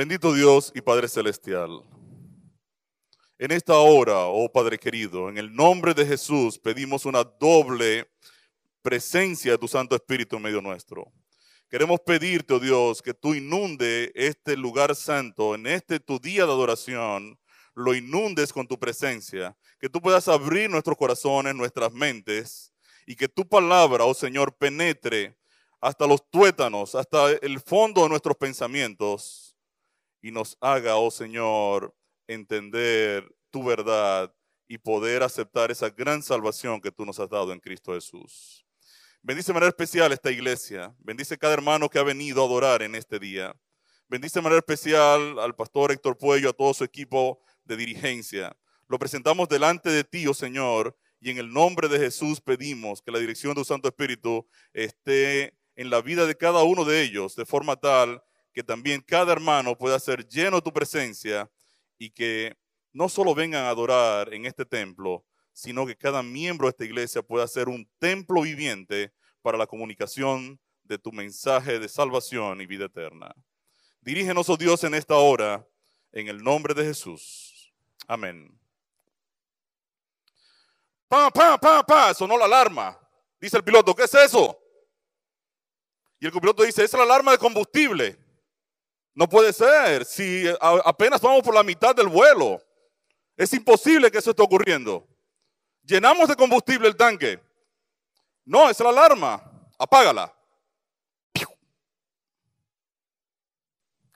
Bendito Dios y Padre Celestial. En esta hora, oh Padre querido, en el nombre de Jesús pedimos una doble presencia de tu Santo Espíritu en medio nuestro. Queremos pedirte, oh Dios, que tú inunde este lugar santo, en este tu día de adoración, lo inundes con tu presencia, que tú puedas abrir nuestros corazones, nuestras mentes, y que tu palabra, oh Señor, penetre hasta los tuétanos, hasta el fondo de nuestros pensamientos, y nos haga, oh Señor, entender tu verdad y poder aceptar esa gran salvación que tú nos has dado en Cristo Jesús. Bendice de manera especial esta iglesia. Bendice cada hermano que ha venido a adorar en este día. Bendice de manera especial al pastor Héctor Puello, a todo su equipo de dirigencia. Lo presentamos delante de ti, oh Señor, y en el nombre de Jesús pedimos que la dirección de tu Santo Espíritu esté en la vida de cada uno de ellos, de forma tal que también cada hermano pueda ser lleno de tu presencia y que no solo vengan a adorar en este templo, sino que cada miembro de esta iglesia pueda ser un templo viviente para la comunicación de tu mensaje de salvación y vida eterna. Dirígenos, oh Dios, en esta hora, en el nombre de Jesús. Amén. Pa, pa, pa, pa, sonó la alarma. Dice el piloto, ¿qué es eso? Y el copiloto dice, es la alarma de combustible. No puede ser, si apenas vamos por la mitad del vuelo. Es imposible que eso esté ocurriendo. Llenamos de combustible el tanque. No, es la alarma. Apágala.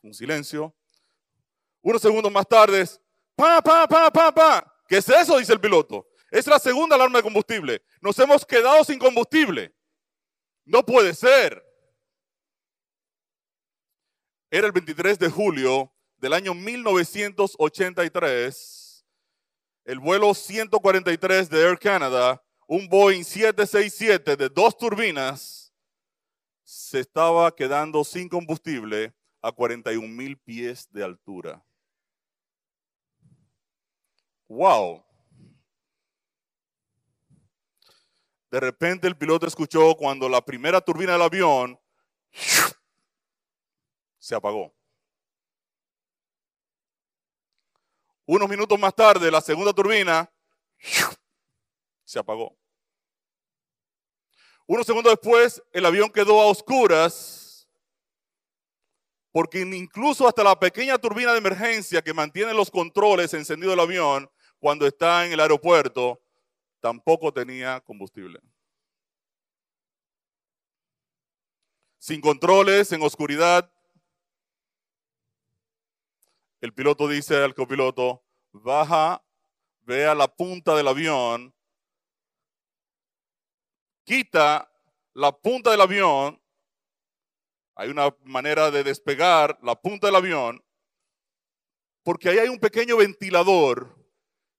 Un silencio. Unos segundos más tarde, pa, pa, pa, pa, pa. ¿Qué es eso? Dice el piloto. Es la segunda alarma de combustible. Nos hemos quedado sin combustible. No puede ser. Era el 23 de julio del año 1983. El vuelo 143 de Air Canada, un Boeing 767 de dos turbinas, se estaba quedando sin combustible a 41 mil pies de altura. ¡Wow! De repente el piloto escuchó cuando la primera turbina del avión se apagó. Unos minutos más tarde, la segunda turbina se apagó. Unos segundos después, el avión quedó a oscuras porque incluso hasta la pequeña turbina de emergencia que mantiene los controles encendido del avión cuando está en el aeropuerto tampoco tenía combustible. Sin controles, en oscuridad, el piloto dice al copiloto, baja, ve a la punta del avión, quita la punta del avión, hay una manera de despegar la punta del avión, porque ahí hay un pequeño ventilador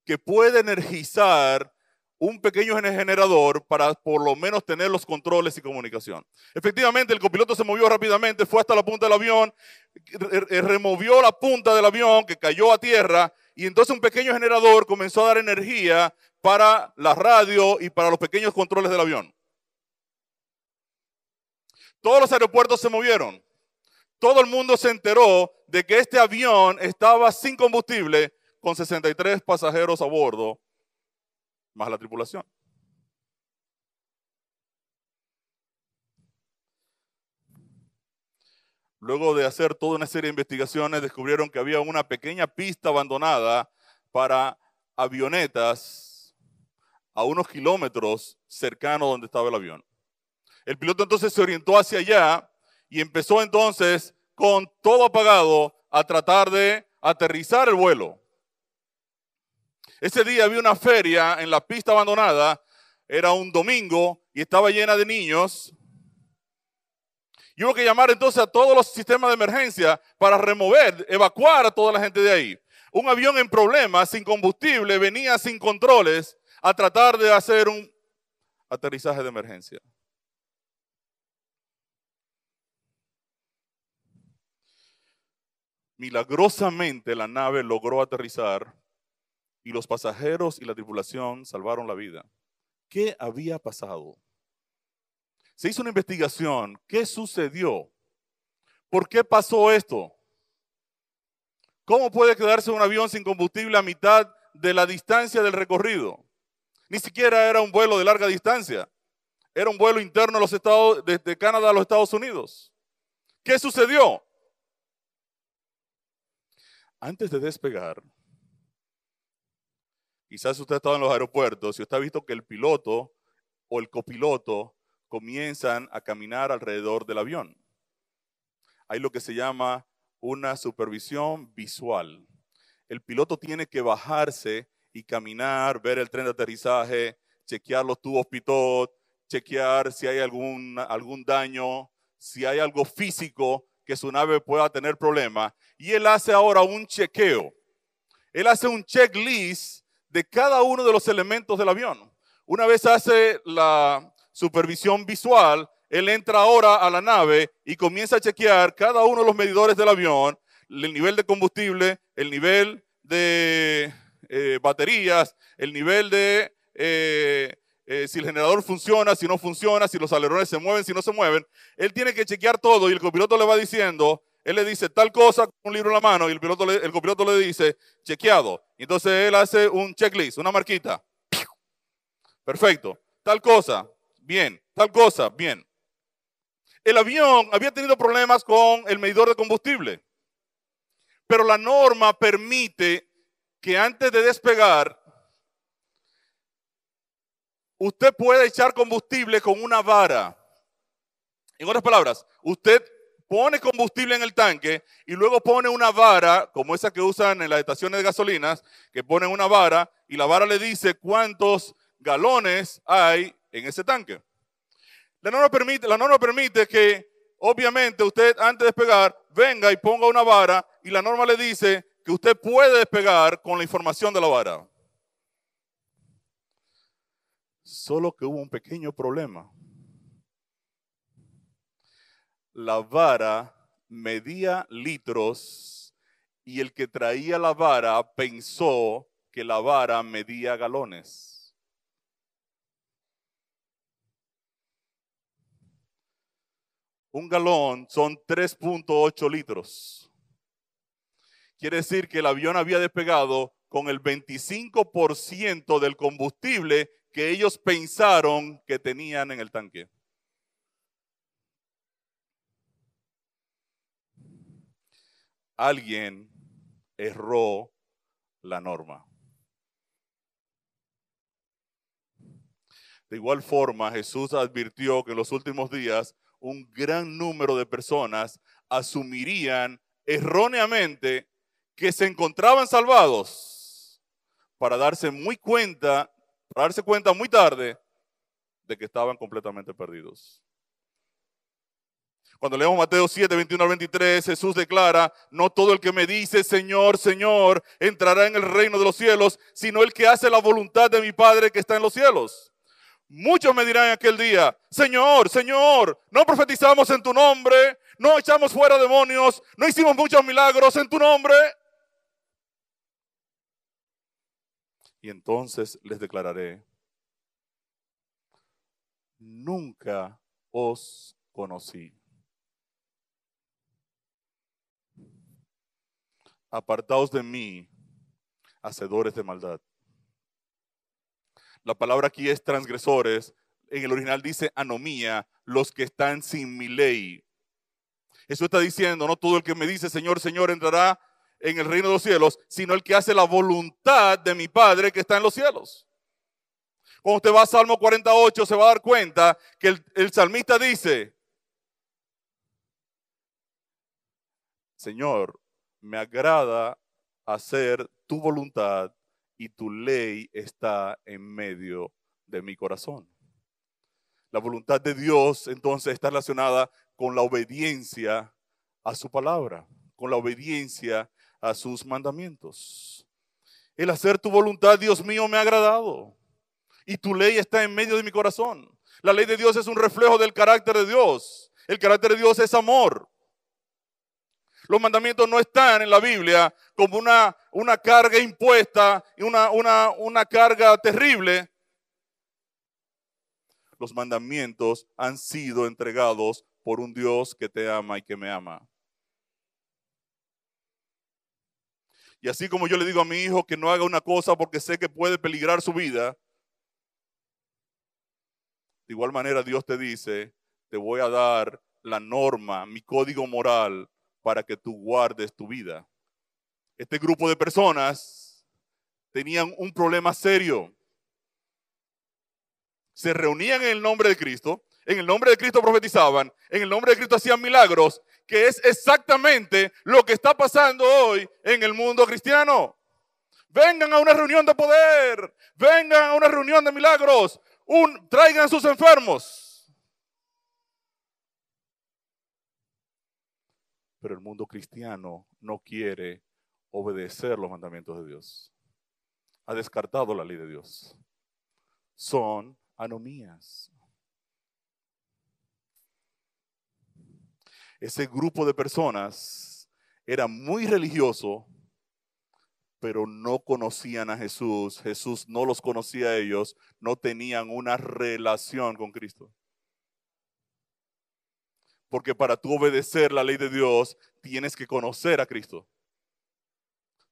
que puede energizar un pequeño generador para por lo menos tener los controles y comunicación. Efectivamente, el copiloto se movió rápidamente, fue hasta la punta del avión, removió la punta del avión que cayó a tierra y entonces un pequeño generador comenzó a dar energía para la radio y para los pequeños controles del avión. Todos los aeropuertos se movieron. Todo el mundo se enteró de que este avión estaba sin combustible con 63 pasajeros a bordo más la tripulación. Luego de hacer toda una serie de investigaciones, descubrieron que había una pequeña pista abandonada para avionetas a unos kilómetros cercano donde estaba el avión. El piloto entonces se orientó hacia allá y empezó entonces con todo apagado a tratar de aterrizar el vuelo. Ese día había una feria en la pista abandonada, era un domingo y estaba llena de niños. Y hubo que llamar entonces a todos los sistemas de emergencia para remover, evacuar a toda la gente de ahí. Un avión en problemas, sin combustible, venía sin controles a tratar de hacer un aterrizaje de emergencia. Milagrosamente la nave logró aterrizar y los pasajeros y la tripulación salvaron la vida. ¿Qué había pasado? Se hizo una investigación. ¿Qué sucedió? ¿Por qué pasó esto? ¿Cómo puede quedarse un avión sin combustible a mitad de la distancia del recorrido? Ni siquiera era un vuelo de larga distancia. Era un vuelo interno a los Estados, desde Canadá a los Estados Unidos. ¿Qué sucedió? Antes de despegar, quizás usted ha estado en los aeropuertos y usted ha visto que el piloto o el copiloto comienzan a caminar alrededor del avión. Hay lo que se llama una supervisión visual. El piloto tiene que bajarse y caminar, ver el tren de aterrizaje, chequear los tubos pitot, chequear si hay algún, algún daño, si hay algo físico que su nave pueda tener problema. Y él hace ahora un chequeo. Él hace un checklist de cada uno de los elementos del avión. Una vez hace la supervisión visual, él entra ahora a la nave y comienza a chequear cada uno de los medidores del avión, el nivel de combustible, el nivel de eh, baterías, el nivel de eh, eh, si el generador funciona, si no funciona, si los alerones se mueven, si no se mueven. Él tiene que chequear todo y el copiloto le va diciendo, él le dice tal cosa con un libro en la mano y el, piloto el copiloto le dice chequeado. Entonces él hace un checklist, una marquita. Perfecto. Tal cosa, bien. Tal cosa, bien. El avión había tenido problemas con el medidor de combustible, pero la norma permite que antes de despegar usted puede echar combustible con una vara. En otras palabras, usted pone combustible en el tanque y luego pone una vara, como esa que usan en las estaciones de gasolinas, que ponen una vara y la vara le dice cuántos galones hay en ese tanque. La norma permite, la norma permite que, obviamente, usted antes de despegar venga y ponga una vara y la norma le dice que usted puede despegar con la información de la vara. Solo que hubo un pequeño problema. La vara medía litros y el que traía la vara pensó que la vara medía galones. Un galón son 3.8 litros. Quiere decir que el avión había despegado con el 25% del combustible que ellos pensaron que tenían en el tanque. Alguien erró la norma. De igual forma, Jesús advirtió que en los últimos días un gran número de personas asumirían erróneamente que se encontraban salvados para darse muy cuenta para darse cuenta muy tarde de que estaban completamente perdidos. Cuando leemos Mateo 7, 21 al 23, Jesús declara, no todo el que me dice, Señor, Señor, entrará en el reino de los cielos, sino el que hace la voluntad de mi Padre que está en los cielos. Muchos me dirán aquel día, Señor, Señor, no profetizamos en tu nombre, no echamos fuera demonios, no hicimos muchos milagros en tu nombre. Y entonces les declararé, nunca os conocí. Apartaos de mí, hacedores de maldad. La palabra aquí es transgresores. En el original dice anomía, los que están sin mi ley. Eso está diciendo, no todo el que me dice Señor, Señor entrará en el reino de los cielos, sino el que hace la voluntad de mi Padre que está en los cielos. Cuando usted va a Salmo 48 se va a dar cuenta que el, el salmista dice, Señor, me agrada hacer tu voluntad y tu ley está en medio de mi corazón. La voluntad de Dios entonces está relacionada con la obediencia a su palabra, con la obediencia a sus mandamientos. El hacer tu voluntad, Dios mío, me ha agradado. Y tu ley está en medio de mi corazón. La ley de Dios es un reflejo del carácter de Dios. El carácter de Dios es amor. Los mandamientos no están en la Biblia como una, una carga impuesta y una, una, una carga terrible. Los mandamientos han sido entregados por un Dios que te ama y que me ama. Y así como yo le digo a mi hijo que no haga una cosa porque sé que puede peligrar su vida, de igual manera Dios te dice, te voy a dar la norma, mi código moral para que tú guardes tu vida. Este grupo de personas tenían un problema serio. Se reunían en el nombre de Cristo, en el nombre de Cristo profetizaban, en el nombre de Cristo hacían milagros, que es exactamente lo que está pasando hoy en el mundo cristiano. Vengan a una reunión de poder, vengan a una reunión de milagros, traigan sus enfermos. Pero el mundo cristiano no quiere obedecer los mandamientos de Dios. Ha descartado la ley de Dios. Son anomías. Ese grupo de personas era muy religioso, pero no conocían a Jesús. Jesús no los conocía a ellos, no tenían una relación con Cristo. Porque para tú obedecer la ley de Dios, tienes que conocer a Cristo.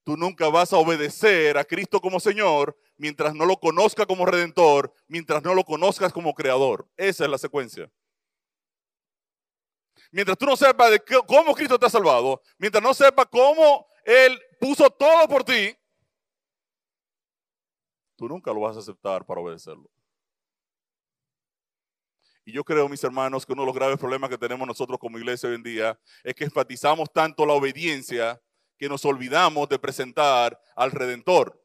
Tú nunca vas a obedecer a Cristo como Señor mientras no lo conozcas como Redentor, mientras no lo conozcas como Creador. Esa es la secuencia. Mientras tú no sepas cómo Cristo te ha salvado, mientras no sepas cómo Él puso todo por ti, tú nunca lo vas a aceptar para obedecerlo. Y yo creo, mis hermanos, que uno de los graves problemas que tenemos nosotros como iglesia hoy en día es que enfatizamos tanto la obediencia que nos olvidamos de presentar al Redentor.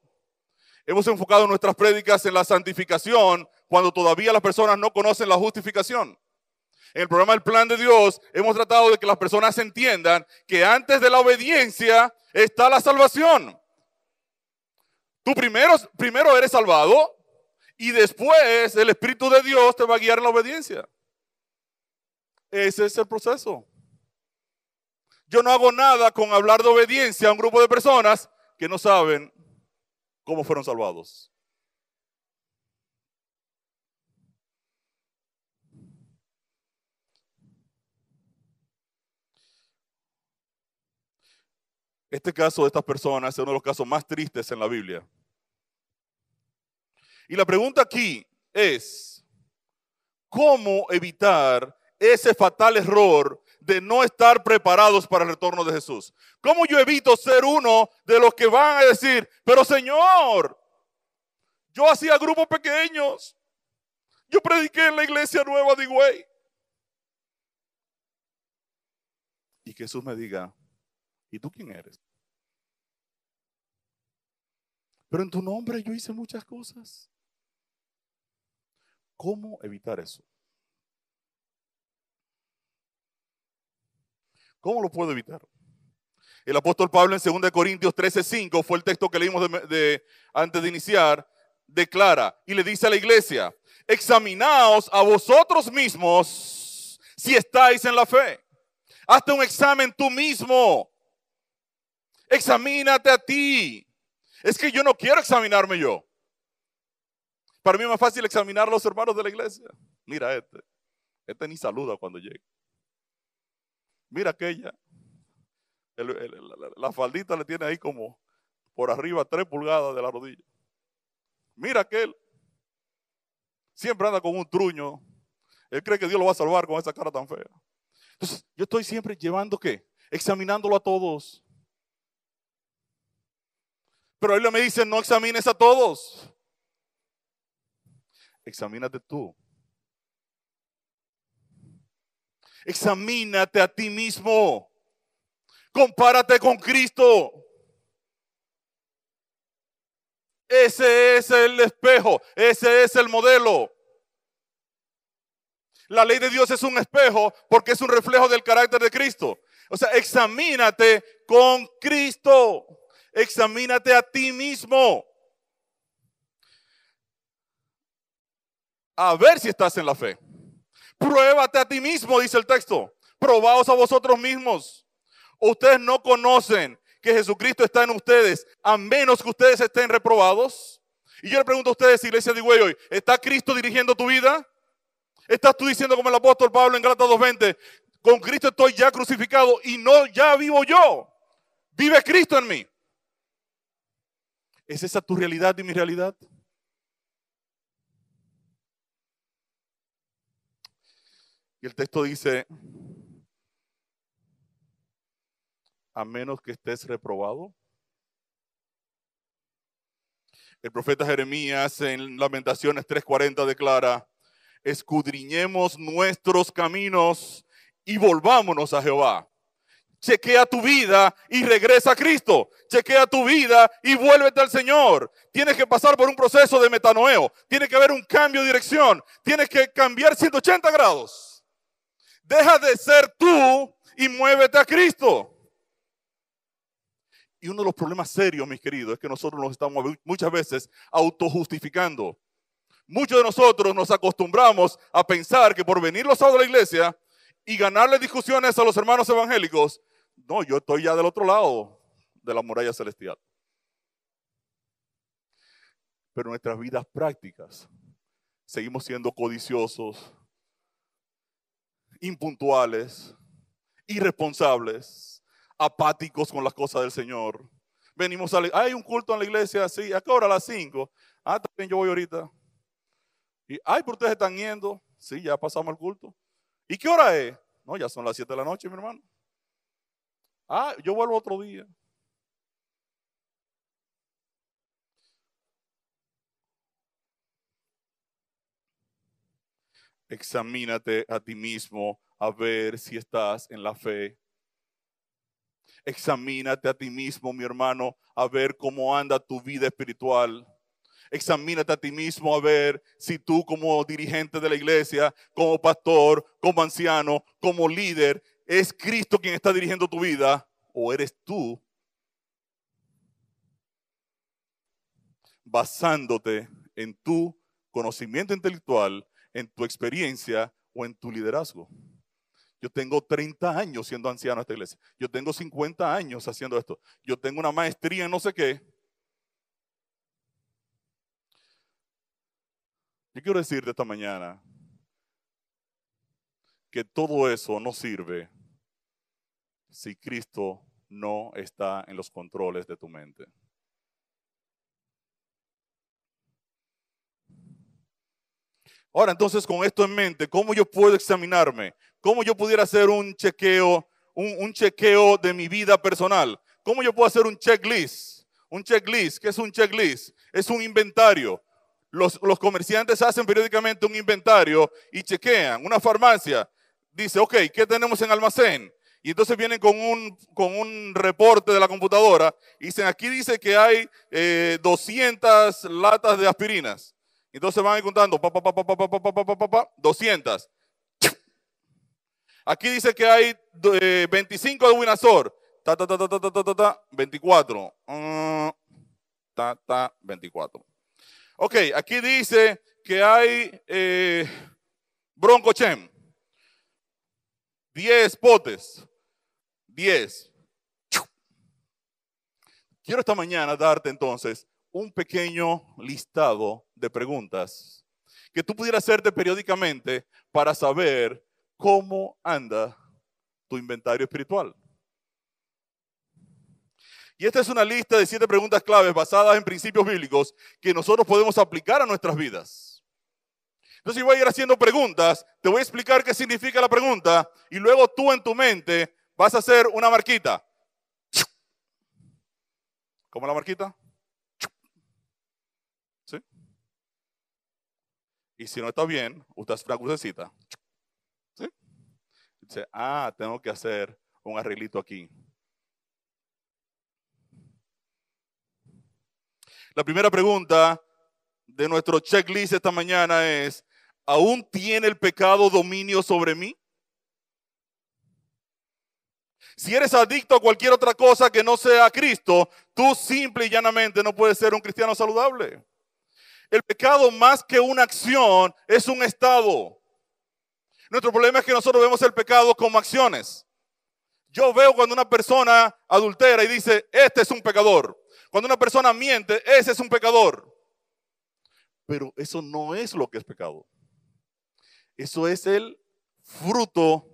Hemos enfocado nuestras prédicas en la santificación cuando todavía las personas no conocen la justificación. En el programa El Plan de Dios hemos tratado de que las personas entiendan que antes de la obediencia está la salvación. Tú primero, primero eres salvado y después el Espíritu de Dios te va a guiar en la obediencia. Ese es el proceso. Yo no hago nada con hablar de obediencia a un grupo de personas que no saben cómo fueron salvados. Este caso de estas personas es uno de los casos más tristes en la Biblia. Y la pregunta aquí es, ¿cómo evitar ese fatal error de no estar preparados para el retorno de Jesús? ¿Cómo yo evito ser uno de los que van a decir, pero Señor, yo hacía grupos pequeños, yo prediqué en la iglesia nueva de Higüey? Y Jesús me diga, ¿y tú quién eres? Pero en tu nombre yo hice muchas cosas. ¿Cómo evitar eso? ¿Cómo lo puedo evitar? El apóstol Pablo en 2 Corintios 13:5 fue el texto que leímos de, antes de iniciar, declara y le dice a la iglesia, examinaos a vosotros mismos si estáis en la fe. Hazte un examen tú mismo. Examínate a ti. Es que yo no quiero examinarme yo. Para mí es más fácil examinar a los hermanos de la iglesia. Mira este. Este ni saluda cuando llega. Mira aquella. la, faldita le tiene ahí como por arriba tres pulgadas de la rodilla. Mira aquel. Siempre anda con un truño. Él cree que Dios lo va a salvar con esa cara tan fea. Entonces, yo estoy siempre llevando qué? Examinándolo a todos. Pero él me dice, no examines a todos. Examínate tú. Examínate a ti mismo. Compárate con Cristo. Ese es el espejo, ese es el modelo. La ley de Dios es un espejo porque es un reflejo del carácter de Cristo. O sea, examínate con Cristo. Examínate a ti mismo. A ver si estás en la fe. Pruébate a ti mismo, dice el texto. Probaos a vosotros mismos. Ustedes no conocen que Jesucristo está en ustedes, a menos que ustedes estén reprobados. Y yo le pregunto a ustedes, iglesia de hoy, ¿está Cristo dirigiendo tu vida? ¿Estás tú diciendo como el apóstol Pablo en Gálatas 2.20, con Cristo estoy ya crucificado y no ya vivo yo? Vive Cristo en mí. ¿Es esa tu realidad y mi realidad? Y el texto dice, a menos que estés reprobado. El profeta Jeremías en Lamentaciones 3:40 declara, escudriñemos nuestros caminos y volvámonos a Jehová. Chequea tu vida y regresa a Cristo. Chequea tu vida y vuélvete al Señor. Tienes que pasar por un proceso de metanoeo. Tiene que haber un cambio de dirección. Tienes que cambiar 180 grados. Deja de ser tú y muévete a Cristo. Y uno de los problemas serios, mis queridos, es que nosotros nos estamos muchas veces autojustificando. Muchos de nosotros nos acostumbramos a pensar que por venir los sábados a la iglesia y ganarle discusiones a los hermanos evangélicos, no, yo estoy ya del otro lado de la muralla celestial. Pero nuestras vidas prácticas seguimos siendo codiciosos, impuntuales, irresponsables, apáticos con las cosas del Señor. Venimos a hay un culto en la iglesia, sí, ¿a qué hora? A las 5. Ah, también yo voy ahorita. Y, ay, ¿por ustedes están yendo? Sí, ya pasamos el culto. ¿Y qué hora es? No, ya son las 7 de la noche, mi hermano. Ah, yo vuelvo otro día. Examínate a ti mismo a ver si estás en la fe. Examínate a ti mismo, mi hermano, a ver cómo anda tu vida espiritual. Examínate a ti mismo a ver si tú como dirigente de la iglesia, como pastor, como anciano, como líder, es Cristo quien está dirigiendo tu vida o eres tú basándote en tu conocimiento intelectual, en tu experiencia o en tu liderazgo. Yo tengo 30 años siendo anciano en esta iglesia. Yo tengo 50 años haciendo esto. Yo tengo una maestría en no sé qué. Yo quiero decirte esta mañana que todo eso no sirve si Cristo no está en los controles de tu mente. Ahora, entonces, con esto en mente, ¿cómo yo puedo examinarme? ¿Cómo yo pudiera hacer un chequeo, un, chequeo de mi vida personal? ¿Cómo yo puedo hacer un checklist? Un checklist, ¿qué es un checklist? Es un inventario. Los, comerciantes hacen periódicamente un inventario y chequean. Una farmacia dice, ok, ¿qué tenemos en almacén? Y entonces vienen con un, con un reporte de la computadora y dicen, aquí dice que hay 200 latas de aspirinas. Entonces van contando, 200. Aquí dice que hay 25 de Winazor. 24. 24. Ok, aquí dice que hay eh, Broncochem. 10 potes. 10. Quiero esta mañana darte entonces un pequeño listado de preguntas que tú pudieras hacerte periódicamente para saber cómo anda tu inventario espiritual. Y esta es una lista de siete preguntas claves basadas en principios bíblicos que nosotros podemos aplicar a nuestras vidas. Entonces, yo voy a ir haciendo preguntas, te voy a explicar qué significa la pregunta y luego tú en tu mente vas a hacer una marquita. ¿Cómo la marquita? Y si no está bien, usted hace una. Dice, ah, tengo que hacer un arreglito aquí. La primera pregunta de nuestro checklist esta mañana es, ¿aún tiene el pecado dominio sobre mí? Si eres adicto a cualquier otra cosa que no sea Cristo, tú simple y llanamente no puedes ser un cristiano saludable. El pecado más que una acción es un estado. Nuestro problema es que nosotros vemos el pecado como acciones. Yo veo cuando una persona adultera y dice, este es un pecador. Cuando una persona miente, ese es un pecador. Pero eso no es lo que es pecado. Eso es el fruto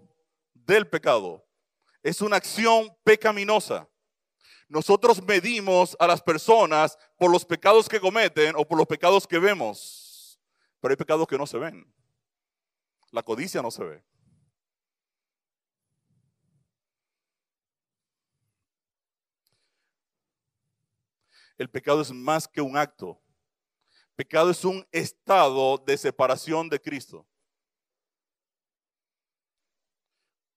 del pecado. Es una acción pecaminosa. Nosotros medimos a las personas por los pecados que cometen o por los pecados que vemos. Pero hay pecados que no se ven. La codicia no se ve. El pecado es más que un acto. Pecado es un estado de separación de Cristo.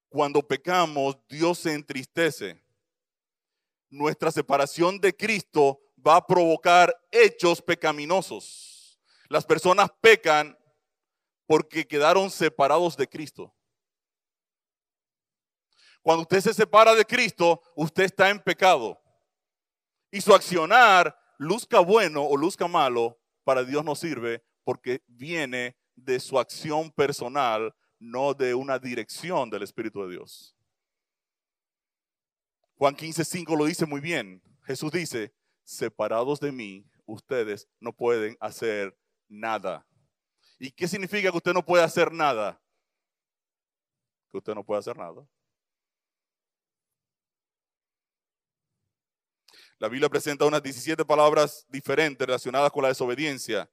Cuando pecamos, Dios se entristece. Nuestra separación de Cristo va a provocar hechos pecaminosos. Las personas pecan porque quedaron separados de Cristo. Cuando usted se separa de Cristo, usted está en pecado. Y su accionar, luzca bueno o luzca malo, para Dios no sirve porque viene de su acción personal, no de una dirección del Espíritu de Dios. Juan 15, 5 lo dice muy bien. Jesús dice, separados de mí, ustedes no pueden hacer nada. ¿Y qué significa que usted no puede hacer nada? Que usted no puede hacer nada. La Biblia presenta unas 17 palabras diferentes relacionadas con la desobediencia.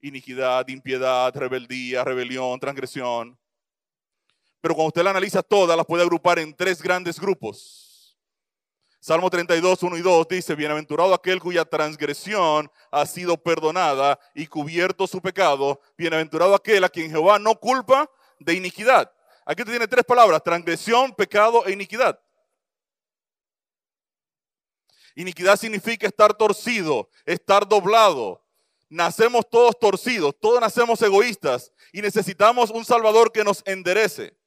Iniquidad, impiedad, rebeldía, rebelión, transgresión. Pero cuando usted la analiza todas, las puede agrupar en tres grandes grupos. Salmo 32, 1 y 2 dice, bienaventurado aquel cuya transgresión ha sido perdonada y cubierto su pecado. Bienaventurado aquel a quien Jehová no culpa de iniquidad. Aquí te tiene tres palabras, transgresión, pecado e iniquidad. Iniquidad significa estar torcido, estar doblado. Nacemos todos torcidos, todos nacemos egoístas y necesitamos un Salvador que nos enderece.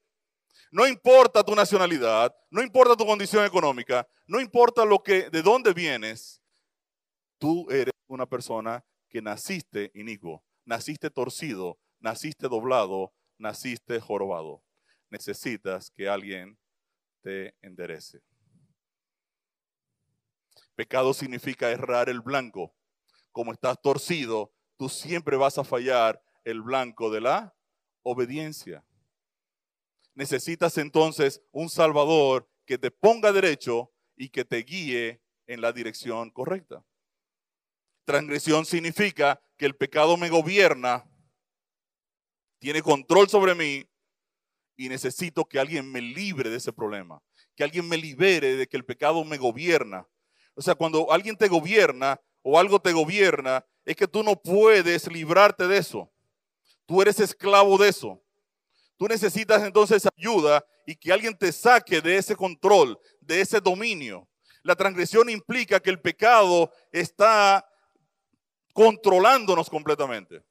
No importa tu nacionalidad, no importa tu condición económica, no importa lo que, de dónde vienes, tú eres una persona que naciste inicuo, naciste torcido, naciste doblado, naciste jorobado. Necesitas que alguien te enderece. Pecado significa errar el blanco. Como estás torcido, tú siempre vas a fallar el blanco de la obediencia. Necesitas entonces un Salvador que te ponga derecho y que te guíe en la dirección correcta. Transgresión significa que el pecado me gobierna, tiene control sobre mí y necesito que alguien me libre de ese problema, que alguien me libere de que el pecado me gobierna, o sea, cuando alguien te gobierna o algo te gobierna, es que tú no puedes librarte de eso. Tú eres esclavo de eso. Tú necesitas entonces ayuda y que alguien te saque de ese control, de ese dominio. La transgresión implica que el pecado está controlándonos completamente.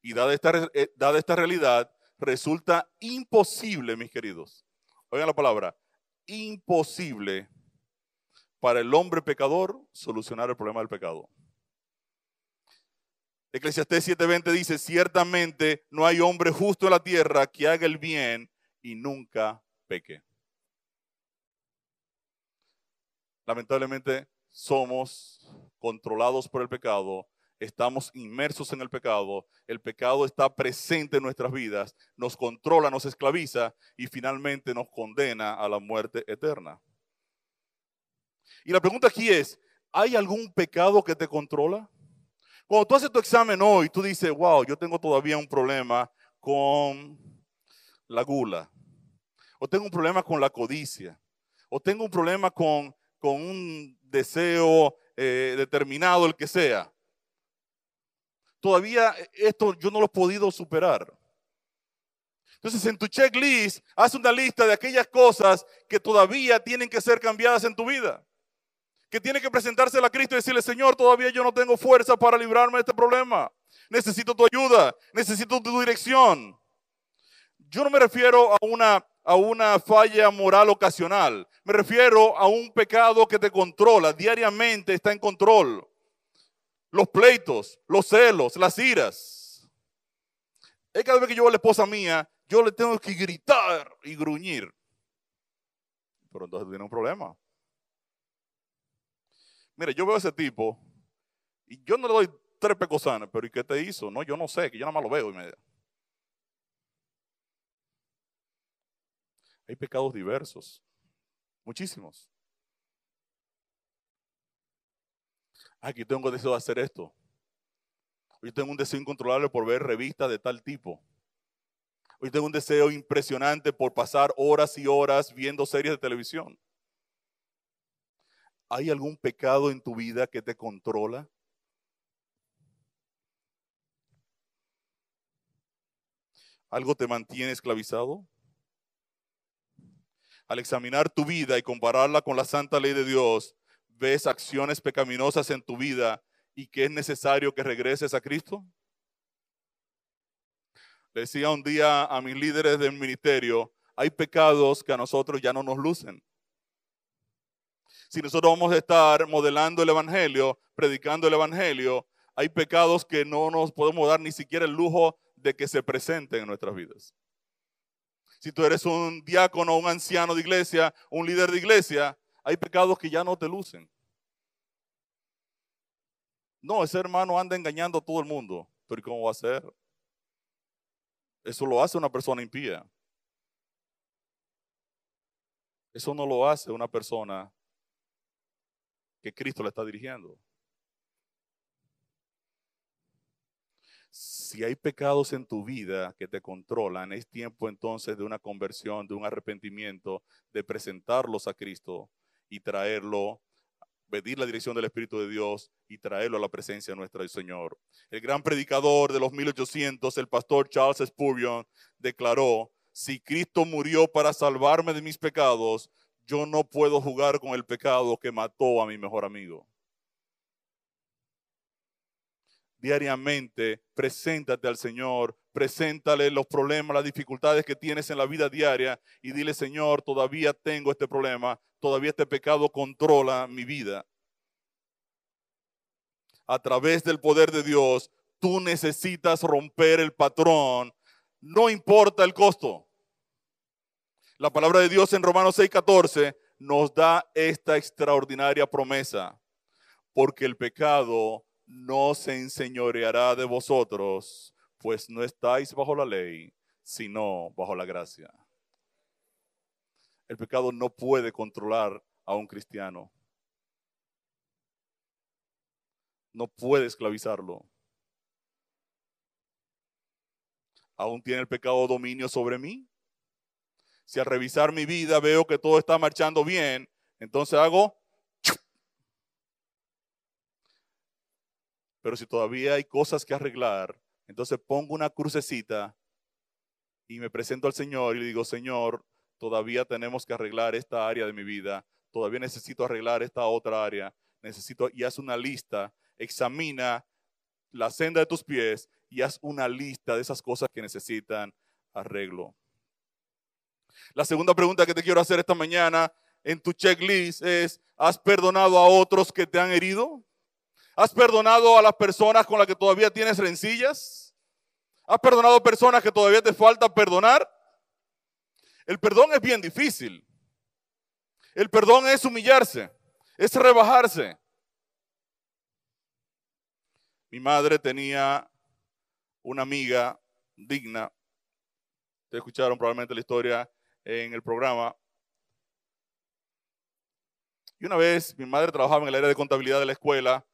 Y dada esta, eh, dada esta realidad, resulta imposible, mis queridos. Oigan la palabra, imposible para el hombre pecador solucionar el problema del pecado. Eclesiastés 7:20 dice, ciertamente no hay hombre justo en la tierra que haga el bien y nunca peque. Lamentablemente somos controlados por el pecado estamos inmersos en el pecado, el pecado está presente en nuestras vidas, nos controla, nos esclaviza y finalmente nos condena a la muerte eterna. Y la pregunta aquí es, ¿hay algún pecado que te controla? Cuando tú haces tu examen hoy, tú dices, wow, yo tengo todavía un problema con la gula, o tengo un problema con la codicia, o tengo un problema con, con un deseo eh, determinado, el que sea todavía esto yo no lo he podido superar. Entonces en tu checklist, haz una lista de aquellas cosas que todavía tienen que ser cambiadas en tu vida. Que tiene que presentarse a Cristo y decirle, Señor, todavía yo no tengo fuerza para librarme de este problema. Necesito tu ayuda, necesito tu dirección. Yo no me refiero a una, a una falla moral ocasional. Me refiero a un pecado que te controla, diariamente está en control los pleitos, los celos, las iras. Es cada vez que yo veo a la esposa mía, yo le tengo que gritar y gruñir. Pero entonces tiene un problema. Mire, yo veo a ese tipo y yo no le doy tres pecosanes, pero ¿y qué te hizo? No, yo no sé, que yo nada más lo veo y me... Hay pecados diversos, muchísimos. Aquí tengo deseo de hacer esto. Hoy tengo un deseo incontrolable por ver revistas de tal tipo. Hoy tengo un deseo impresionante por pasar horas y horas viendo series de televisión. ¿Hay algún pecado en tu vida que te controla? ¿Algo te mantiene esclavizado? Al examinar tu vida y compararla con la santa ley de Dios, ves acciones pecaminosas en tu vida y que es necesario que regreses a Cristo? Le decía un día a mis líderes del ministerio, hay pecados que a nosotros ya no nos lucen. Si nosotros vamos a estar modelando el Evangelio, predicando el Evangelio, hay pecados que no nos podemos dar ni siquiera el lujo de que se presenten en nuestras vidas. Si tú eres un diácono, un anciano de iglesia, un líder de iglesia, hay pecados que ya no te lucen. No, ese hermano anda engañando a todo el mundo. Pero ¿cómo va a ser? Eso lo hace una persona impía. Eso no lo hace una persona que Cristo le está dirigiendo. Si hay pecados en tu vida que te controlan, es tiempo entonces de una conversión, de un arrepentimiento, de presentarlos a Cristo y traerlo pedir la dirección del Espíritu de Dios y traerlo a la presencia de nuestro Señor. El gran predicador de los 1800, el pastor Charles Spurgeon, declaró, si Cristo murió para salvarme de mis pecados, yo no puedo jugar con el pecado que mató a mi mejor amigo. Diariamente, preséntate al Señor, preséntale los problemas, las dificultades que tienes en la vida diaria y dile, Señor, todavía tengo este problema, todavía este pecado controla mi vida. A través del poder de Dios, tú necesitas romper el patrón, no importa el costo. La palabra de Dios en Romanos 6:14 nos da esta extraordinaria promesa, porque el pecado no se enseñoreará de vosotros, pues no estáis bajo la ley, sino bajo la gracia. El pecado no puede controlar a un cristiano. No puede esclavizarlo. ¿Aún tiene el pecado dominio sobre mí? Si al revisar mi vida veo que todo está marchando bien, entonces hago... Pero si todavía hay cosas que arreglar, entonces pongo una crucecita y me presento al Señor y le digo, Señor, todavía tenemos que arreglar esta área de mi vida, todavía necesito arreglar esta otra área, necesito, y haz una lista, examina la senda de tus pies y haz una lista de esas cosas que necesitan arreglo. La segunda pregunta que te quiero hacer esta mañana en tu checklist es, ¿has perdonado a otros que te han herido? ¿Has perdonado a las personas con las que todavía tienes rencillas? ¿Has perdonado a personas que todavía te falta perdonar? El perdón es bien difícil. El perdón es humillarse, es rebajarse. Mi madre tenía una amiga digna. Ustedes escucharon probablemente la historia en el programa. Y una vez mi madre trabajaba en el área de contabilidad de la escuela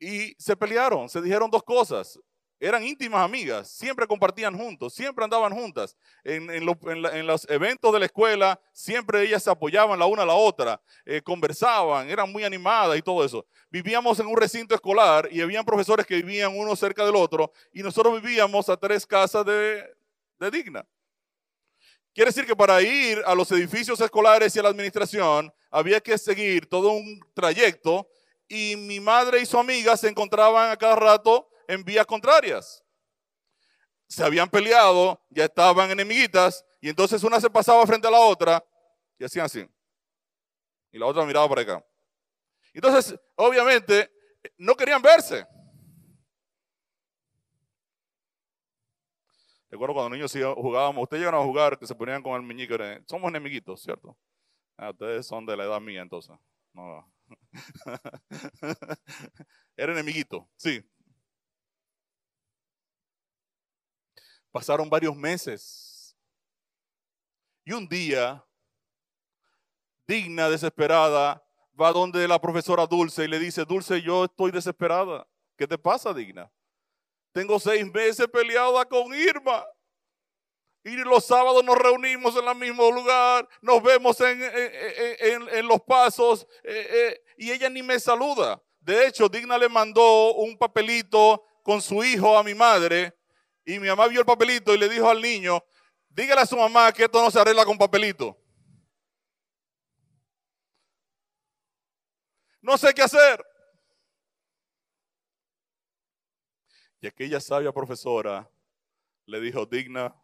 y se pelearon, se dijeron dos cosas eran íntimas amigas, siempre compartían juntos, siempre andaban juntas. En, los eventos de la escuela, siempre ellas se apoyaban la una a la otra, eh, conversaban, eran muy animadas y todo eso. Vivíamos en un recinto escolar y habían profesores que vivían uno cerca del otro y nosotros vivíamos a tres casas de digna. Quiere decir que para ir a los edificios escolares y a la administración había que seguir todo un trayecto y mi madre y su amiga se encontraban a cada rato en vías contrarias. Se habían peleado, ya estaban enemiguitas, y entonces una se pasaba frente a la otra y hacían así. Y la otra miraba para acá. Entonces, obviamente, no querían verse. Recuerdo cuando niños jugábamos, ustedes llegan a jugar que se ponían con el meñique. Somos enemiguitos, ¿cierto? Ah, ustedes son de la edad mía entonces. Era enemiguito, sí. Pasaron varios meses Y un día, digna, desesperada, va donde la profesora Dulce y le dice, Dulce, yo estoy desesperada. ¿Qué te pasa, digna? Tengo seis meses peleada con Irma. Y los sábados nos reunimos en el mismo lugar, nos vemos en, los pasos eh, eh, y ella ni me saluda. De hecho, Digna le mandó un papelito con su hijo a mi madre y mi mamá vio el papelito y le dijo al niño, dígale a su mamá que esto no se arregla con papelito. No sé qué hacer. Y aquella sabia profesora le dijo, digna,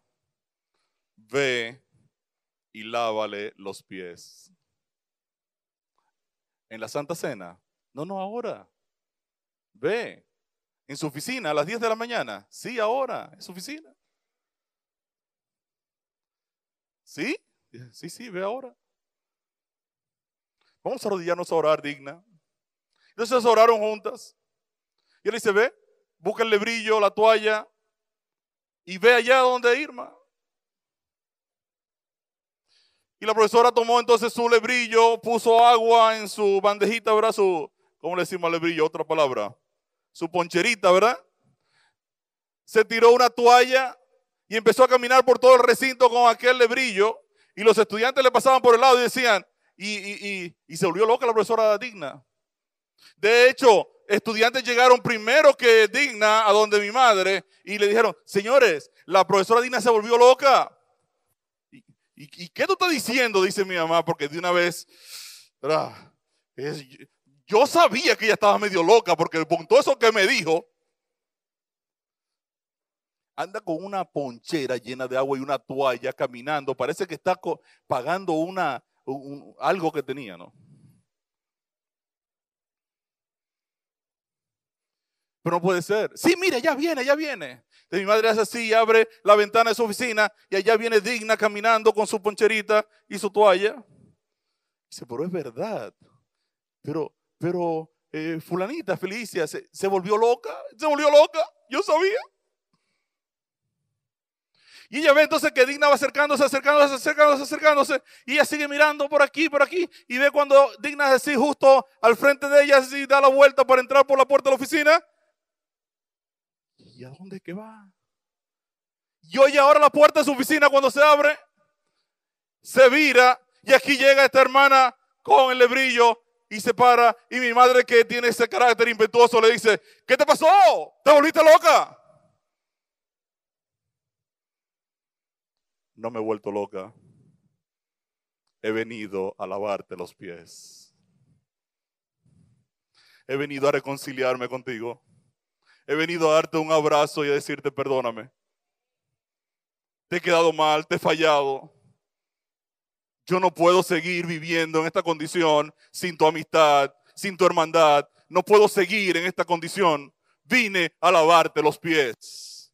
ve y lávale los pies. En la Santa Cena. No, no, ahora. Ve. En su oficina a las 10 de la mañana. Sí, ahora, en su oficina. ¿Sí? Sí, sí, ve ahora. Vamos a arrodillarnos a orar digna. Entonces oraron juntas. Y él dice, ve, el lebrillo, la toalla y ve allá donde Irma. Y la profesora tomó entonces su lebrillo, puso agua en su bandejita, ¿verdad? Su, ¿cómo le decimos lebrillo? Otra palabra. Su poncherita, ¿verdad? Se tiró una toalla y empezó a caminar por todo el recinto con aquel lebrillo. Y los estudiantes le pasaban por el lado y decían, y, y, y se volvió loca la profesora digna. De hecho, estudiantes llegaron primero que Digna a donde mi madre y le dijeron, señores, la profesora Digna se volvió loca. ¿Y, qué tú estás diciendo? Dice mi mamá, porque de una vez, yo sabía que ella estaba medio loca, porque con todo eso que me dijo, anda con una ponchera llena de agua y una toalla caminando, parece que está pagando una, algo que tenía, ¿no? No puede ser. Sí, mire, ya viene, ya viene. De mi madre hace así, abre la ventana de su oficina y allá viene digna caminando con su poncherita y su toalla. Dice, pero es verdad. Pero, pero, eh, fulanita Felicia se, se volvió loca, se volvió loca. Yo sabía. Y ella ve entonces que Digna va acercándose, acercándose, acercándose, acercándose. Y ella sigue mirando por aquí, por aquí. Y ve cuando Digna es así justo al frente de ella, así da la vuelta para entrar por la puerta de la oficina. ¿Y a dónde que va? Y oye ahora la puerta de su oficina cuando se abre, se vira y aquí llega esta hermana con el lebrillo y se para y mi madre que tiene ese carácter impetuoso le dice, ¿qué te pasó? ¿Te volviste loca? No me he vuelto loca. He venido a lavarte los pies. He venido a reconciliarme contigo. He venido a darte un abrazo y a decirte perdóname. Te he quedado mal, te he fallado. Yo no puedo seguir viviendo en esta condición sin tu amistad, sin tu hermandad. No puedo seguir en esta condición. Vine a lavarte los pies.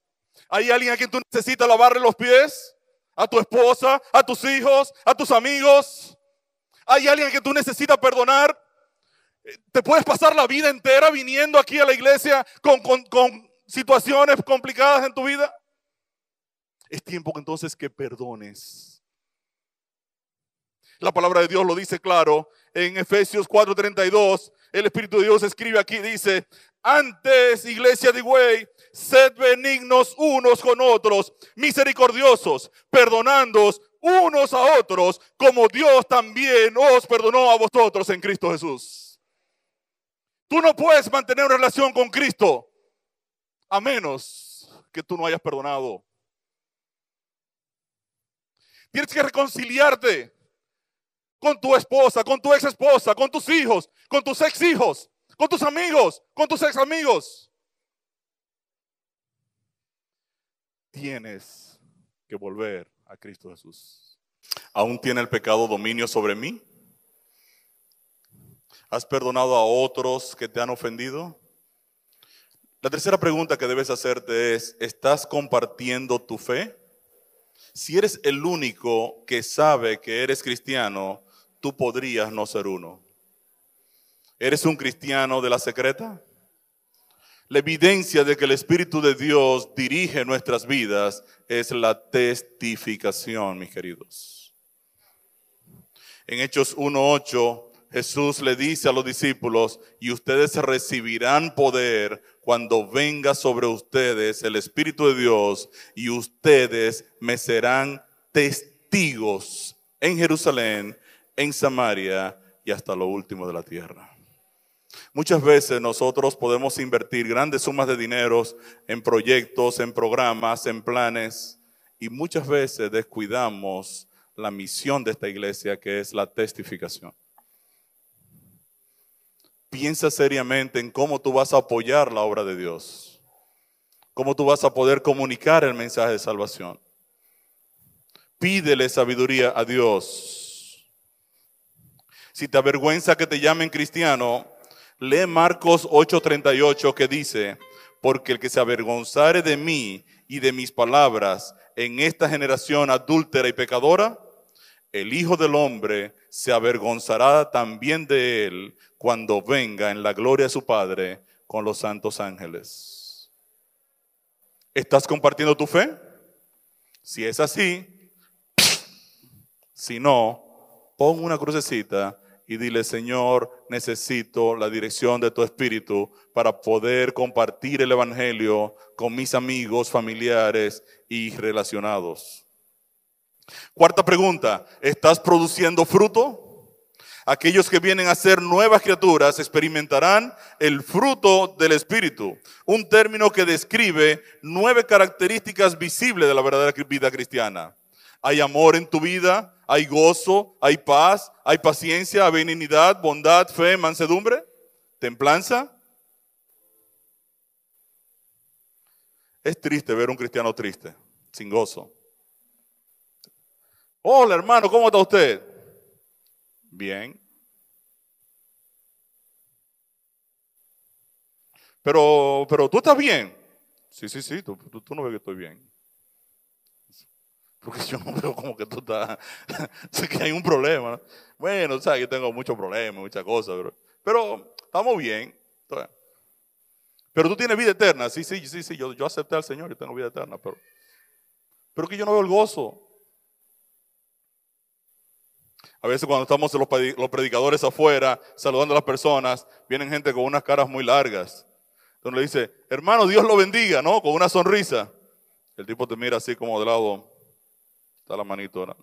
¿Hay alguien a quien tú necesitas lavarle los pies? ¿A tu esposa? ¿A tus hijos? ¿A tus amigos? ¿Hay alguien a quien tú necesitas perdonar? Te puedes pasar la vida entera viniendo aquí a la iglesia con, situaciones complicadas en tu vida. Es tiempo entonces que perdones. La palabra de Dios lo dice claro en Efesios 4:32. El Espíritu de Dios escribe aquí, dice, antes, iglesia de Güey, sed benignos unos con otros, misericordiosos, perdonándoos unos a otros, como Dios también os perdonó a vosotros en Cristo Jesús. Tú no puedes mantener una relación con Cristo a menos que tú no hayas perdonado. Tienes que reconciliarte con tu esposa, con tu ex esposa, con tus hijos, con tus ex hijos, con tus amigos, con tus ex amigos. Tienes que volver a Cristo Jesús. ¿Aún tiene el pecado dominio sobre mí? ¿Has perdonado a otros que te han ofendido? La tercera pregunta que debes hacerte es, ¿estás compartiendo tu fe? Si eres el único que sabe que eres cristiano, tú podrías no ser uno. ¿Eres un cristiano de la secreta? La evidencia de que el Espíritu de Dios dirige nuestras vidas es la testificación, mis queridos. En Hechos 1.8, Jesús le dice a los discípulos, y ustedes recibirán poder cuando venga sobre ustedes el Espíritu de Dios, y ustedes me serán testigos en Jerusalén, en Samaria y hasta lo último de la tierra. Muchas veces nosotros podemos invertir grandes sumas de dinero en proyectos, en programas, en planes, y muchas veces descuidamos la misión de esta iglesia, que es la testificación. Piensa seriamente en cómo tú vas a apoyar la obra de Dios, cómo tú vas a poder comunicar el mensaje de salvación. Pídele sabiduría a Dios. Si te avergüenza que te llamen cristiano, lee Marcos 8:38 que dice, porque el que se avergonzare de mí y de mis palabras en esta generación adúltera y pecadora, el Hijo del Hombre se avergonzará también de él cuando venga en la gloria de su Padre con los santos ángeles. ¿Estás compartiendo tu fe? Si es así, si no, pon una crucecita y dile, Señor, necesito la dirección de tu Espíritu para poder compartir el Evangelio con mis amigos, familiares y relacionados. Cuarta pregunta, ¿estás produciendo fruto? Aquellos que vienen a ser nuevas criaturas experimentarán el fruto del Espíritu, un término que describe nueve características visibles de la verdadera vida cristiana. Hay amor en tu vida, hay gozo, hay paz, hay paciencia, benignidad, bondad, fe, mansedumbre, templanza. Es triste ver un cristiano triste, sin gozo. Hola hermano, ¿cómo está usted? Bien. Pero, pero tú estás bien. Sí, sí, sí, tú, no ves que estoy bien. Porque yo no veo como que tú estás, sé que hay un problema. Bueno, sabes que tengo muchos problemas, muchas cosas, pero, pero estamos bien. Pero tú tienes vida eterna. Sí, sí, sí, sí, yo, yo acepté al Señor y tengo vida eterna, pero, pero que yo no veo el gozo. A veces cuando estamos los predicadores afuera saludando a las personas, vienen gente con unas caras muy largas. Entonces le dice, hermano, Dios lo bendiga, ¿no? Con una sonrisa. El tipo te mira así como de lado, está la manito.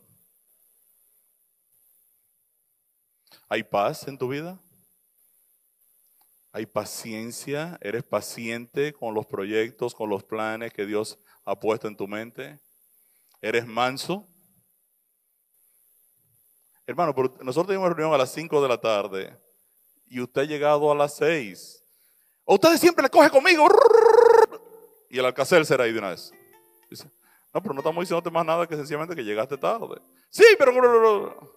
¿Hay paz en tu vida? ¿Hay paciencia? ¿Eres paciente con los proyectos, con los planes que Dios ha puesto en tu mente? ¿Eres manso? Hermano, nosotros tenemos reunión a las 5 de la tarde y usted ha llegado a las 6. O usted siempre le coge conmigo. Y el alcacel será ahí de una vez. No, pero no estamos diciéndote más nada que sencillamente que llegaste tarde. Sí, pero...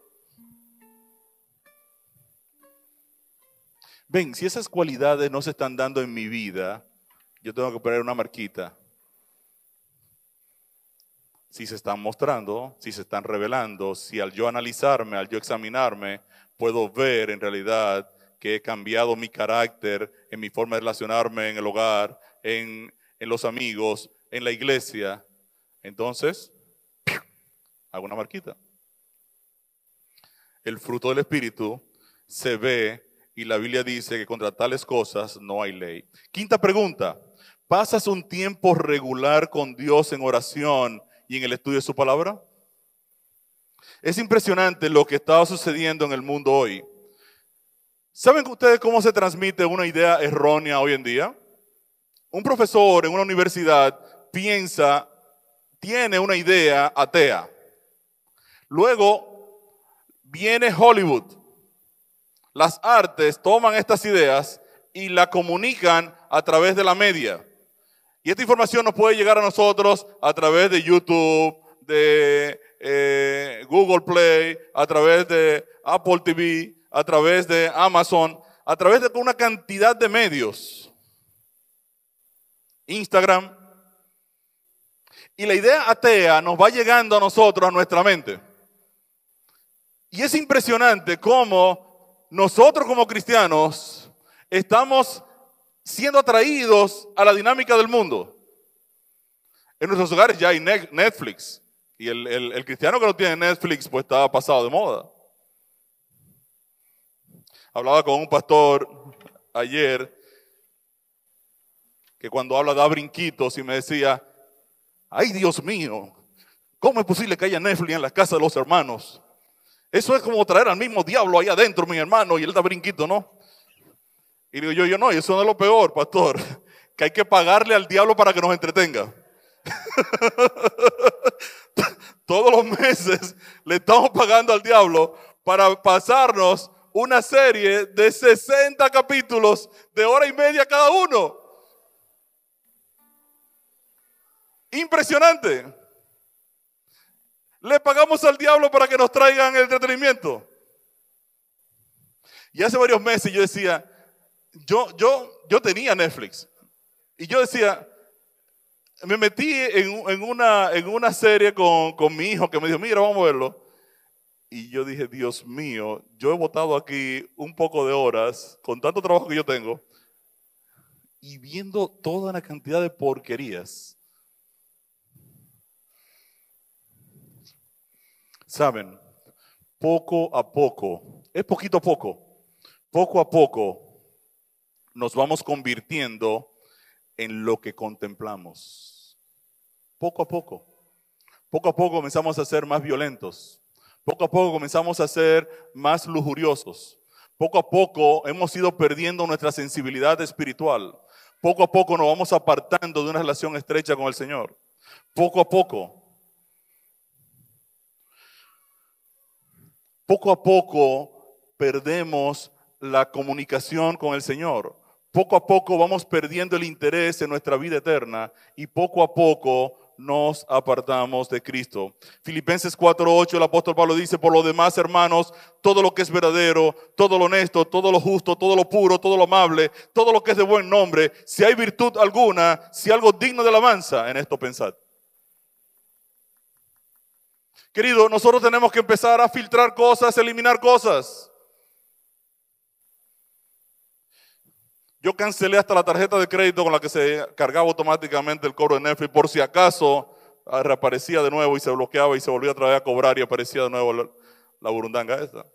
Ven, si esas cualidades no se están dando en mi vida, yo tengo que poner una marquita si se están mostrando, si se están revelando, si al yo analizarme, al yo examinarme, puedo ver en realidad que he cambiado mi carácter en mi forma de relacionarme en el hogar, en, en los amigos, en la iglesia, entonces hago una marquita. El fruto del Espíritu se ve y la Biblia dice que contra tales cosas no hay ley. Quinta pregunta, ¿pasas un tiempo regular con Dios en oración y en el estudio de su palabra? Es impresionante lo que está sucediendo en el mundo hoy. ¿Saben ustedes cómo se transmite una idea errónea hoy en día? Un profesor en una universidad piensa, tiene una idea atea. Luego viene Hollywood. Las artes toman estas ideas y la comunican a través de la media. Y esta información nos puede llegar a nosotros a través de YouTube, de eh, Google Play, a través de Apple TV, a través de Amazon, a través de una cantidad de medios. Instagram. Y la idea atea nos va llegando a nosotros, a nuestra mente. Y es impresionante cómo nosotros como cristianos estamos siendo atraídos a la dinámica del mundo. En nuestros hogares ya hay Netflix. Y el, cristiano que no tiene Netflix, pues está pasado de moda. Hablaba con un pastor ayer que cuando habla da brinquitos y me decía, ay Dios mío, ¿cómo es posible que haya Netflix en la casa de los hermanos? Eso es como traer al mismo diablo ahí adentro, mi hermano, y él da brinquito, ¿no? Y digo yo, yo no, eso no es lo peor, pastor, que hay que pagarle al diablo para que nos entretenga. Todos los meses le estamos pagando al diablo para pasarnos una serie de 60 capítulos de hora y media cada uno. Impresionante. Le pagamos al diablo para que nos traigan el entretenimiento. Y hace varios meses yo decía, yo, yo, yo tenía Netflix. Y yo decía, me metí en, una, en una serie con, con mi hijo que me dijo, mira, vamos a verlo. Y yo dije, Dios mío, yo he votado aquí un poco de horas con tanto trabajo que yo tengo y viendo toda la cantidad de porquerías Saben, poco a poco, es poquito a poco, poco a poco nos vamos convirtiendo en lo que contemplamos. Poco a poco. Poco a poco comenzamos a ser más violentos. Poco a poco comenzamos a ser más lujuriosos. Poco a poco hemos ido perdiendo nuestra sensibilidad espiritual. Poco a poco nos vamos apartando de una relación estrecha con el Señor. Poco a poco poco a poco perdemos la comunicación con el Señor. Poco a poco vamos perdiendo el interés en nuestra vida eterna y poco a poco nos apartamos de Cristo. Filipenses 4:8 el apóstol Pablo dice, por lo demás, hermanos, todo lo que es verdadero, todo lo honesto, todo lo justo, todo lo puro, todo lo amable, todo lo que es de buen nombre, si hay virtud alguna, si algo digno de alabanza, en esto pensad. Querido, nosotros tenemos que empezar a filtrar cosas, eliminar cosas. Yo cancelé hasta la tarjeta de crédito con la que se cargaba automáticamente el cobro de Netflix por si acaso ah, reaparecía de nuevo y se bloqueaba y se volvía a traer a cobrar y aparecía de nuevo la, burundanga esa.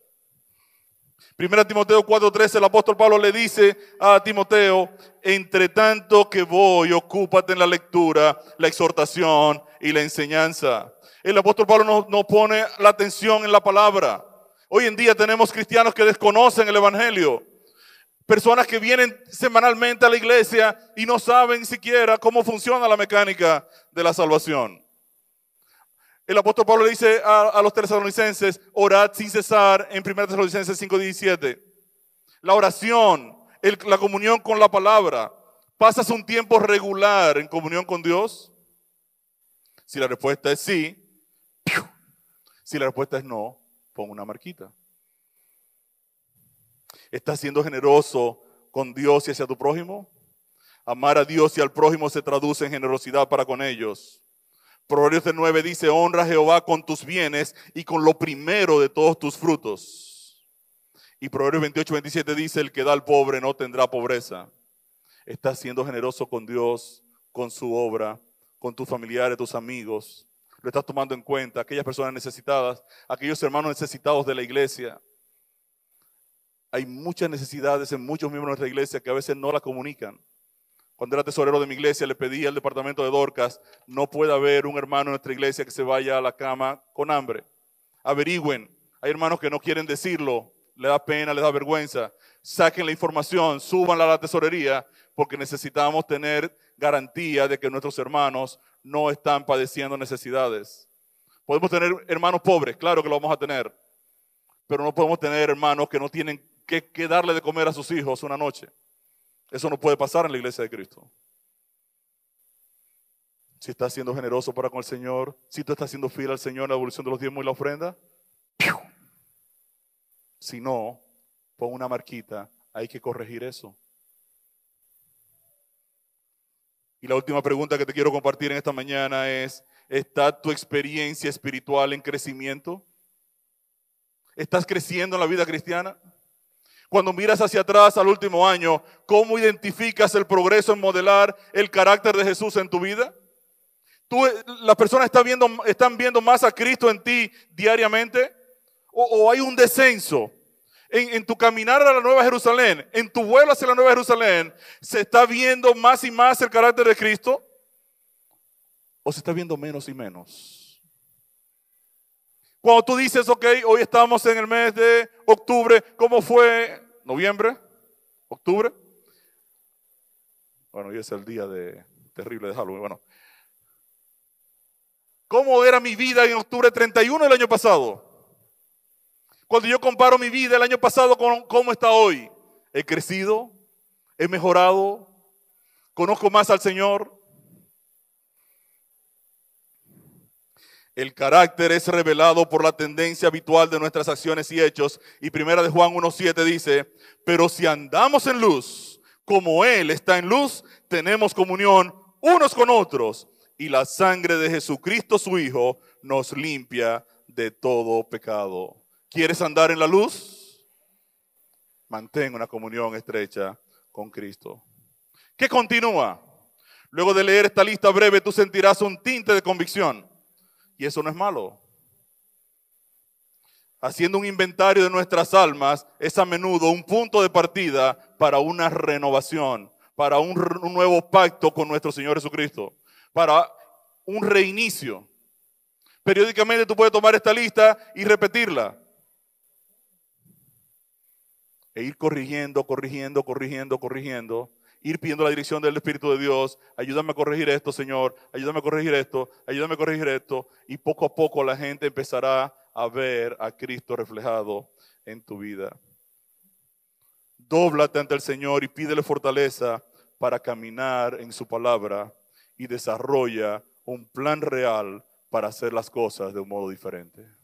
Primera Timoteo 4:13, el apóstol Pablo le dice a Timoteo, entre tanto que voy, ocúpate en la lectura, la exhortación y la enseñanza. El apóstol Pablo no pone la atención en la palabra. Hoy en día tenemos cristianos que desconocen el Evangelio. Personas que vienen semanalmente a la iglesia y no saben siquiera cómo funciona la mecánica de la salvación. El apóstol Pablo le dice a, los tesalonicenses, orad sin cesar en 1 Tesalonicenses 5:17. La oración, la comunión con la palabra. ¿Pasas un tiempo regular en comunión con Dios? Si la respuesta es sí, si la respuesta es no, pon una marquita. ¿Estás siendo generoso con Dios y hacia tu prójimo? Amar a Dios y al prójimo se traduce en generosidad para con ellos. Proverbios 9 dice, honra a Jehová con tus bienes y con lo primero de todos tus frutos. Y Proverbios 28, 27 dice, el que da al pobre no tendrá pobreza. Estás siendo generoso con Dios, con su obra, con tus familiares, tus amigos lo estás tomando en cuenta, aquellas personas necesitadas, aquellos hermanos necesitados de la iglesia. Hay muchas necesidades en muchos miembros de nuestra iglesia que a veces no la comunican. Cuando era tesorero de mi iglesia, le pedí al departamento de Dorcas, no puede haber un hermano en nuestra iglesia que se vaya a la cama con hambre. Averigüen. Hay hermanos que no quieren decirlo, le da pena, le da vergüenza. Saquen la información, súbanla a la tesorería, porque necesitamos tener garantía de que nuestros hermanos no están padeciendo necesidades. Podemos tener hermanos pobres, claro que lo vamos a tener, pero no podemos tener hermanos que no tienen que, darle de comer a sus hijos una noche. Eso no puede pasar en la iglesia de Cristo. Si estás siendo generoso para con el Señor, si tú estás siendo fiel al Señor en la evolución de los diezmos y la ofrenda, si no, pon una marquita, hay que corregir eso. Y la última pregunta que te quiero compartir en esta mañana es, ¿está tu experiencia espiritual en crecimiento? ¿Estás creciendo en la vida cristiana? Cuando miras hacia atrás al último año, ¿cómo identificas el progreso en modelar el carácter de Jesús en tu vida? ¿Tú, ¿Las personas están viendo, están viendo más a Cristo en ti diariamente? ¿O, hay un descenso? En, en tu caminar a la Nueva Jerusalén, en tu vuelo hacia la Nueva Jerusalén, ¿se está viendo más y más el carácter de Cristo? ¿O se está viendo menos y menos? Cuando tú dices, ok, hoy estamos en el mes de octubre, ¿cómo fue? ¿Noviembre? ¿Octubre? Bueno, hoy es el día de, terrible de Halloween. Bueno, ¿cómo era mi vida en octubre 31 del año pasado? Cuando yo comparo mi vida el año pasado con cómo está hoy, he crecido, he mejorado, conozco más al Señor. El carácter es revelado por la tendencia habitual de nuestras acciones y hechos. Y primera de Juan 1.7 dice, pero si andamos en luz, como Él está en luz, tenemos comunión unos con otros. Y la sangre de Jesucristo su Hijo nos limpia de todo pecado. ¿Quieres andar en la luz? Mantén una comunión estrecha con Cristo. ¿Qué continúa? Luego de leer esta lista breve, tú sentirás un tinte de convicción. Y eso no es malo. Haciendo un inventario de nuestras almas es a menudo un punto de partida para una renovación, para un, nuevo pacto con nuestro Señor Jesucristo, para un reinicio. Periódicamente tú puedes tomar esta lista y repetirla. E ir corrigiendo, corrigiendo, corrigiendo, corrigiendo. Ir pidiendo la dirección del Espíritu de Dios. Ayúdame a corregir esto, Señor. Ayúdame a corregir esto. Ayúdame a corregir esto. Y poco a poco la gente empezará a ver a Cristo reflejado en tu vida. Dóblate ante el Señor y pídele fortaleza para caminar en su palabra y desarrolla un plan real para hacer las cosas de un modo diferente.